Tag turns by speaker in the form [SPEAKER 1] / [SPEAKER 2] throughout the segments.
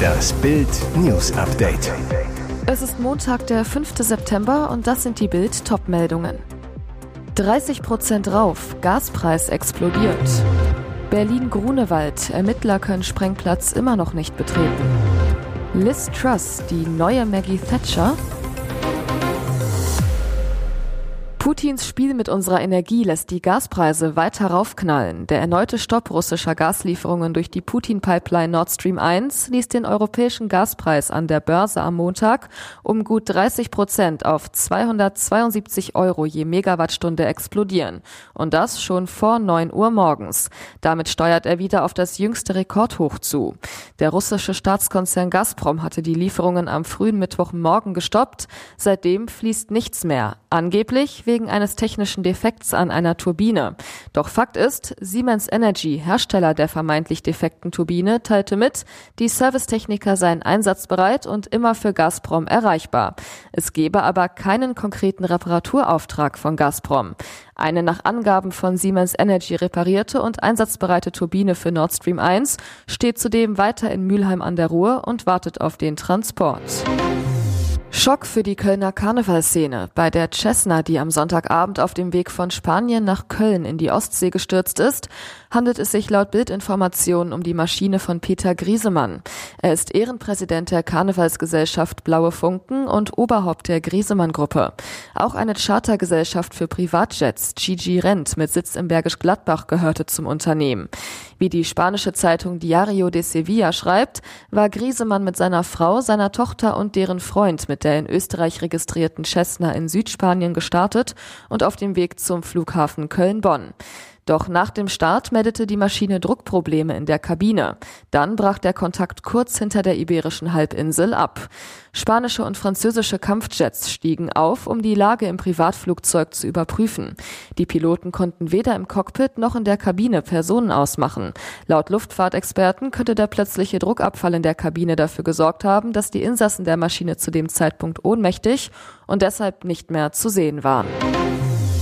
[SPEAKER 1] Das Bild News Update.
[SPEAKER 2] Es ist Montag, der 5. September und das sind die Bild Topmeldungen. 30 Prozent rauf, Gaspreis explodiert. Berlin-Grunewald, Ermittler können Sprengplatz immer noch nicht betreten. Liz Truss, die neue Maggie Thatcher, Putins Spiel mit unserer Energie lässt die Gaspreise weiter raufknallen. Der erneute Stopp russischer Gaslieferungen durch die Putin-Pipeline Nord Stream 1 ließ den europäischen Gaspreis an der Börse am Montag um gut 30 Prozent auf 272 Euro je Megawattstunde explodieren. Und das schon vor 9 Uhr morgens. Damit steuert er wieder auf das jüngste Rekordhoch zu. Der russische Staatskonzern Gazprom hatte die Lieferungen am frühen Mittwochmorgen gestoppt. Seitdem fließt nichts mehr. Angeblich wegen eines technischen Defekts an einer Turbine. Doch Fakt ist, Siemens Energy, Hersteller der vermeintlich defekten Turbine, teilte mit, die Servicetechniker seien einsatzbereit und immer für Gazprom erreichbar. Es gebe aber keinen konkreten Reparaturauftrag von Gazprom. Eine nach Angaben von Siemens Energy reparierte und einsatzbereite Turbine für Nord Stream 1 steht zudem weiter in Mülheim an der Ruhr und wartet auf den Transport. Schock für die Kölner Karnevalszene. Bei der Cessna, die am Sonntagabend auf dem Weg von Spanien nach Köln in die Ostsee gestürzt ist, handelt es sich laut Bildinformationen um die Maschine von Peter Griesemann. Er ist Ehrenpräsident der Karnevalsgesellschaft Blaue Funken und Oberhaupt der Griesemann-Gruppe. Auch eine Chartergesellschaft für Privatjets, Gigi Rent, mit Sitz im Bergisch Gladbach, gehörte zum Unternehmen. Wie die spanische Zeitung Diario de Sevilla schreibt, war Griesemann mit seiner Frau, seiner Tochter und deren Freund mit der in Österreich registrierten Cessna in Südspanien gestartet und auf dem Weg zum Flughafen Köln-Bonn. Doch nach dem Start meldete die Maschine Druckprobleme in der Kabine. Dann brach der Kontakt kurz hinter der iberischen Halbinsel ab. Spanische und französische Kampfjets stiegen auf, um die Lage im Privatflugzeug zu überprüfen. Die Piloten konnten weder im Cockpit noch in der Kabine Personen ausmachen. Laut Luftfahrtexperten könnte der plötzliche Druckabfall in der Kabine dafür gesorgt haben, dass die Insassen der Maschine zu dem Zeitpunkt ohnmächtig und deshalb nicht mehr zu sehen waren.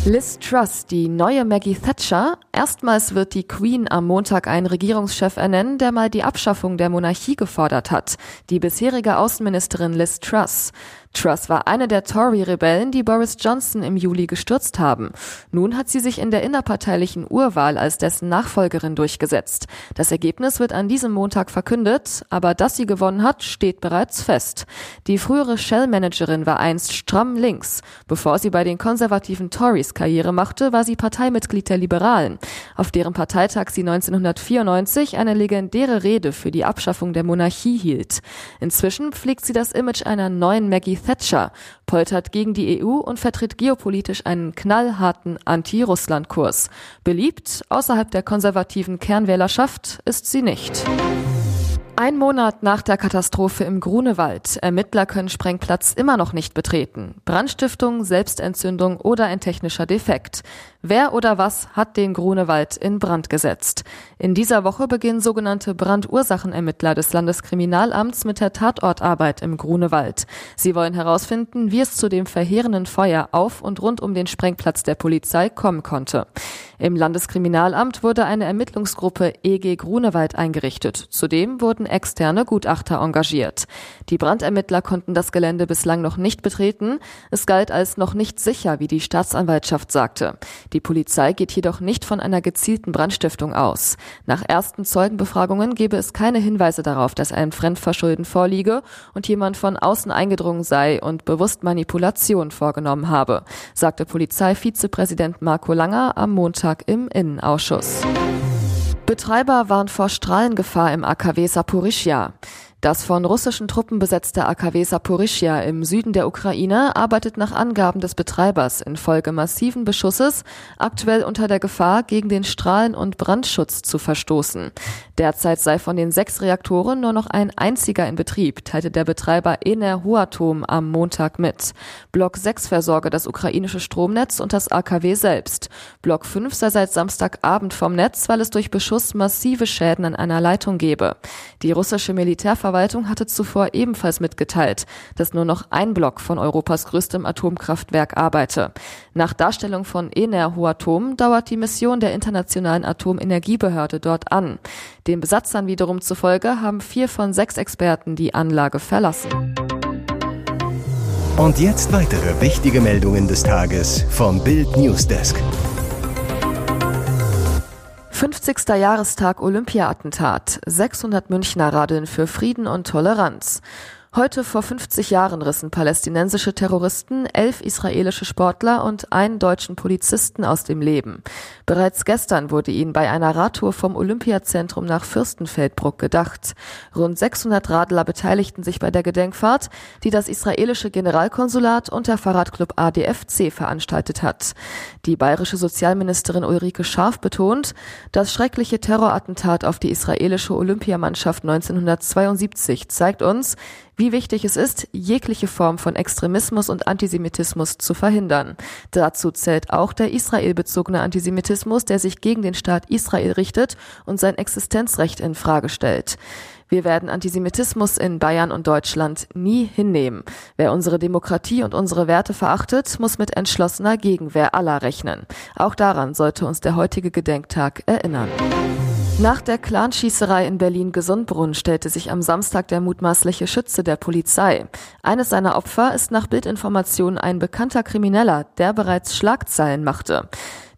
[SPEAKER 2] Liz Truss, die neue Maggie Thatcher. Erstmals wird die Queen am Montag einen Regierungschef ernennen, der mal die Abschaffung der Monarchie gefordert hat. Die bisherige Außenministerin Liz Truss. Truss war eine der Tory-Rebellen, die Boris Johnson im Juli gestürzt haben. Nun hat sie sich in der innerparteilichen Urwahl als dessen Nachfolgerin durchgesetzt. Das Ergebnis wird an diesem Montag verkündet, aber dass sie gewonnen hat, steht bereits fest. Die frühere Shell-Managerin war einst stramm links. Bevor sie bei den konservativen Tories Karriere machte, war sie Parteimitglied der Liberalen, auf deren Parteitag sie 1994 eine legendäre Rede für die Abschaffung der Monarchie hielt. Inzwischen pflegt sie das Image einer neuen Maggie Thatcher, poltert gegen die EU und vertritt geopolitisch einen knallharten Anti-Russland-Kurs. Beliebt außerhalb der konservativen Kernwählerschaft ist sie nicht. Ein Monat nach der Katastrophe im Grunewald. Ermittler können Sprengplatz immer noch nicht betreten. Brandstiftung, Selbstentzündung oder ein technischer Defekt. Wer oder was hat den Grunewald in Brand gesetzt? In dieser Woche beginnen sogenannte Brandursachenermittler des Landeskriminalamts mit der Tatortarbeit im Grunewald. Sie wollen herausfinden, wie es zu dem verheerenden Feuer auf und rund um den Sprengplatz der Polizei kommen konnte. Im Landeskriminalamt wurde eine Ermittlungsgruppe EG Grunewald eingerichtet. Zudem wurden externe Gutachter engagiert. Die Brandermittler konnten das Gelände bislang noch nicht betreten. Es galt als noch nicht sicher, wie die Staatsanwaltschaft sagte. Die Polizei geht jedoch nicht von einer gezielten Brandstiftung aus. Nach ersten Zeugenbefragungen gebe es keine Hinweise darauf, dass ein Fremdverschulden vorliege und jemand von außen eingedrungen sei und bewusst Manipulation vorgenommen habe, sagte Polizeivizepräsident Marco Langer am Montag Montag im Innenausschuss. Betreiber waren vor Strahlengefahr im AKW Saporischia. Das von russischen Truppen besetzte AKW Saporischia im Süden der Ukraine arbeitet nach Angaben des Betreibers infolge massiven Beschusses aktuell unter der Gefahr, gegen den Strahlen- und Brandschutz zu verstoßen. Derzeit sei von den sechs Reaktoren nur noch ein einziger in Betrieb, teilte der Betreiber Ener Huatom am Montag mit. Block 6 versorge das ukrainische Stromnetz und das AKW selbst. Block 5 sei seit Samstagabend vom Netz, weil es durch Beschuss massive Schäden an einer Leitung gebe. Die russische Militärver Bundesverwaltung hatte zuvor ebenfalls mitgeteilt, dass nur noch ein Block von Europas größtem Atomkraftwerk arbeite. Nach Darstellung von Ener Hoatom dauert die Mission der Internationalen Atomenergiebehörde dort an. Den Besatzern wiederum zufolge haben vier von sechs Experten die Anlage verlassen.
[SPEAKER 1] Und jetzt weitere wichtige Meldungen des Tages vom Bild Newsdesk.
[SPEAKER 2] 50. Jahrestag Olympia-Attentat. 600 Münchner radeln für Frieden und Toleranz. Heute vor 50 Jahren rissen palästinensische Terroristen elf israelische Sportler und einen deutschen Polizisten aus dem Leben. Bereits gestern wurde ihnen bei einer Radtour vom Olympiazentrum nach Fürstenfeldbruck gedacht. Rund 600 Radler beteiligten sich bei der Gedenkfahrt, die das israelische Generalkonsulat und der Fahrradclub ADFC veranstaltet hat. Die bayerische Sozialministerin Ulrike Scharf betont, das schreckliche Terrorattentat auf die israelische Olympiamannschaft 1972 zeigt uns, wie wichtig es ist, jegliche Form von Extremismus und Antisemitismus zu verhindern. Dazu zählt auch der israelbezogene Antisemitismus, der sich gegen den Staat Israel richtet und sein Existenzrecht in Frage stellt. Wir werden Antisemitismus in Bayern und Deutschland nie hinnehmen. Wer unsere Demokratie und unsere Werte verachtet, muss mit entschlossener Gegenwehr aller rechnen. Auch daran sollte uns der heutige Gedenktag erinnern. Nach der Clanschießerei in Berlin-Gesundbrunn stellte sich am Samstag der mutmaßliche Schütze der Polizei. Eines seiner Opfer ist nach Bildinformationen ein bekannter Krimineller, der bereits Schlagzeilen machte.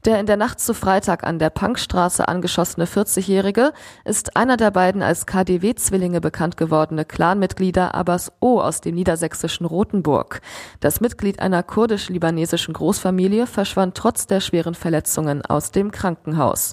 [SPEAKER 2] Der in der Nacht zu Freitag an der Punkstraße angeschossene 40-Jährige ist einer der beiden als KDW-Zwillinge bekannt gewordene Clanmitglieder Abbas O aus dem niedersächsischen Rothenburg. Das Mitglied einer kurdisch-libanesischen Großfamilie verschwand trotz der schweren Verletzungen aus dem Krankenhaus.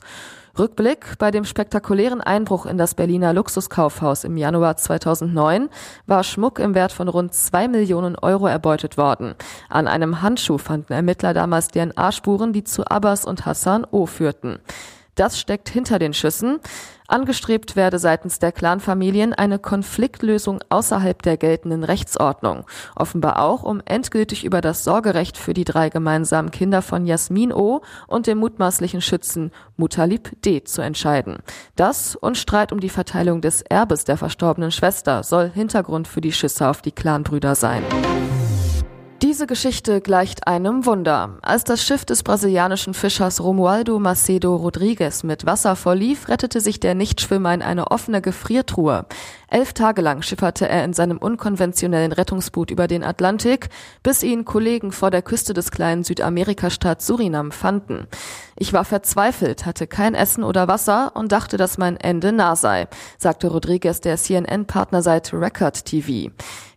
[SPEAKER 2] Rückblick bei dem spektakulären Einbruch in das Berliner Luxuskaufhaus im Januar 2009 war Schmuck im Wert von rund zwei Millionen Euro erbeutet worden. An einem Handschuh fanden Ermittler damals DNA-Spuren, die zu Abbas und Hassan O führten. Das steckt hinter den Schüssen. Angestrebt werde seitens der Clanfamilien eine Konfliktlösung außerhalb der geltenden Rechtsordnung. Offenbar auch, um endgültig über das Sorgerecht für die drei gemeinsamen Kinder von Jasmin O. und dem mutmaßlichen Schützen Mutalib D. zu entscheiden. Das und Streit um die Verteilung des Erbes der verstorbenen Schwester soll Hintergrund für die Schüsse auf die Clanbrüder sein. Diese Geschichte gleicht einem Wunder. Als das Schiff des brasilianischen Fischers Romualdo Macedo Rodrigues mit Wasser verlief, rettete sich der Nichtschwimmer in eine offene Gefriertruhe. Elf Tage lang schipperte er in seinem unkonventionellen Rettungsboot über den Atlantik, bis ihn Kollegen vor der Küste des kleinen Südamerikastaat Surinam fanden. Ich war verzweifelt, hatte kein Essen oder Wasser und dachte, dass mein Ende nah sei, sagte Rodriguez der CNN-Partnerseite Record TV.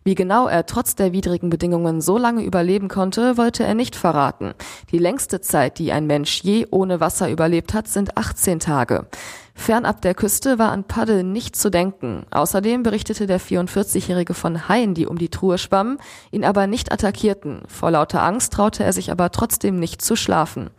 [SPEAKER 2] Wie genau er trotz der widrigen Bedingungen so lange überleben konnte, wollte er nicht verraten. Die längste Zeit, die ein Mensch je ohne Wasser überlebt hat, sind 18 Tage. Fernab der Küste war an Paddeln nicht zu denken. Außerdem berichtete der 44-Jährige von Haien, die um die Truhe schwammen, ihn aber nicht attackierten. Vor lauter Angst traute er sich aber trotzdem nicht zu schlafen.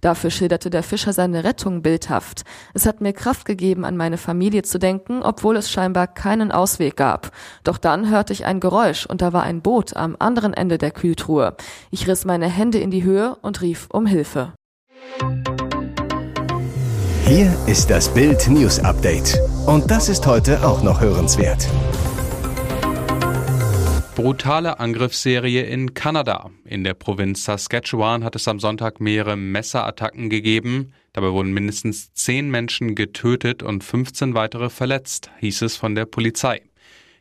[SPEAKER 2] Dafür schilderte der Fischer seine Rettung bildhaft. Es hat mir Kraft gegeben, an meine Familie zu denken, obwohl es scheinbar keinen Ausweg gab. Doch dann hörte ich ein Geräusch und da war ein Boot am anderen Ende der Kühltruhe. Ich riss meine Hände in die Höhe und rief um Hilfe.
[SPEAKER 1] Hier ist das Bild News Update. Und das ist heute auch noch hörenswert.
[SPEAKER 3] Brutale Angriffsserie in Kanada. In der Provinz Saskatchewan hat es am Sonntag mehrere Messerattacken gegeben. Dabei wurden mindestens zehn Menschen getötet und 15 weitere verletzt, hieß es von der Polizei.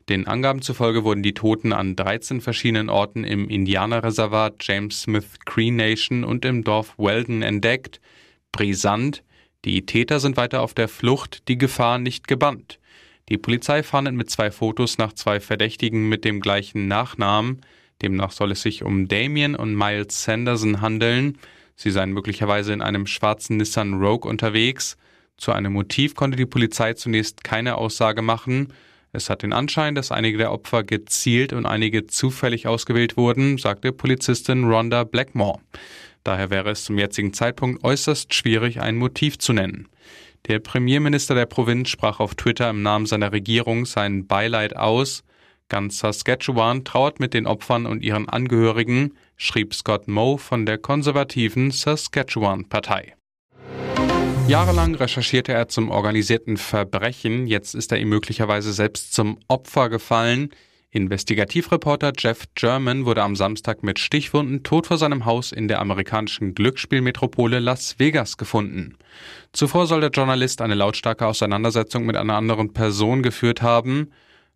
[SPEAKER 3] Den Angaben zufolge wurden die Toten an 13 verschiedenen Orten im Indianerreservat James Smith Cree Nation und im Dorf Weldon entdeckt. Brisant, die Täter sind weiter auf der Flucht, die Gefahr nicht gebannt. Die Polizei fahndet mit zwei Fotos nach zwei Verdächtigen mit dem gleichen Nachnamen. Demnach soll es sich um Damien und Miles Sanderson handeln. Sie seien möglicherweise in einem schwarzen Nissan Rogue unterwegs. Zu einem Motiv konnte die Polizei zunächst keine Aussage machen. Es hat den Anschein, dass einige der Opfer gezielt und einige zufällig ausgewählt wurden, sagte Polizistin Rhonda Blackmore. Daher wäre es zum jetzigen Zeitpunkt äußerst schwierig, ein Motiv zu nennen. Der Premierminister der Provinz sprach auf Twitter im Namen seiner Regierung sein Beileid aus. Ganz Saskatchewan trauert mit den Opfern und ihren Angehörigen, schrieb Scott Moe von der konservativen Saskatchewan-Partei. Jahrelang recherchierte er zum organisierten Verbrechen, jetzt ist er ihm möglicherweise selbst zum Opfer gefallen. Investigativreporter Jeff German wurde am Samstag mit Stichwunden tot vor seinem Haus in der amerikanischen Glücksspielmetropole Las Vegas gefunden. Zuvor soll der Journalist eine lautstarke Auseinandersetzung mit einer anderen Person geführt haben.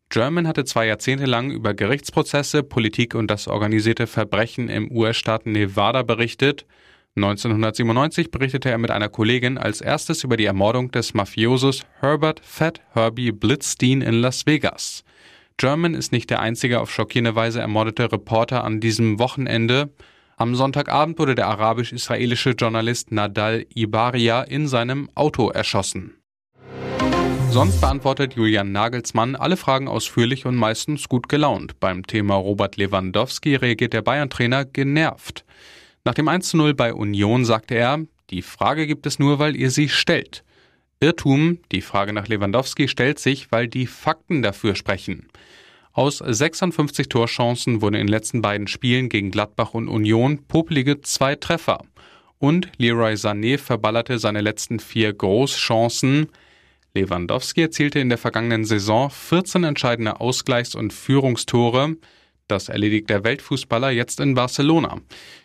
[SPEAKER 3] German hatte zwei Jahrzehnte lang über Gerichtsprozesse, Politik und das organisierte Verbrechen im US-Staat Nevada berichtet. 1997 berichtete er mit einer Kollegin als erstes über die Ermordung des Mafiosos Herbert Fat Herbie Blitzstein in Las Vegas. German ist nicht der einzige auf schockierende Weise ermordete Reporter an diesem Wochenende. Am Sonntagabend wurde der arabisch-israelische Journalist Nadal Ibaria in seinem Auto erschossen. Sonst beantwortet Julian Nagelsmann alle Fragen ausführlich und meistens gut gelaunt. Beim Thema Robert Lewandowski reagiert der Bayern-Trainer genervt. Nach dem 1:0 bei Union sagte er, die Frage gibt es nur, weil ihr sie stellt. Irrtum, die Frage nach Lewandowski stellt sich, weil die Fakten dafür sprechen. Aus 56 Torchancen wurden in den letzten beiden Spielen gegen Gladbach und Union popelige zwei Treffer. Und Leroy Sané verballerte seine letzten vier Großchancen. Lewandowski erzielte in der vergangenen Saison 14 entscheidende Ausgleichs- und Führungstore. Das erledigt der Weltfußballer jetzt in Barcelona.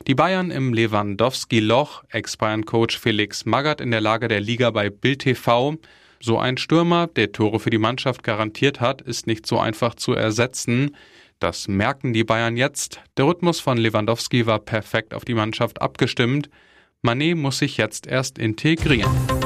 [SPEAKER 3] Die Bayern im Lewandowski-Loch, Ex-Bayern-Coach Felix Magath in der Lage der Liga bei Bild TV. So ein Stürmer, der Tore für die Mannschaft garantiert hat, ist nicht so einfach zu ersetzen. Das merken die Bayern jetzt. Der Rhythmus von Lewandowski war perfekt auf die Mannschaft abgestimmt. Manet muss sich jetzt erst integrieren.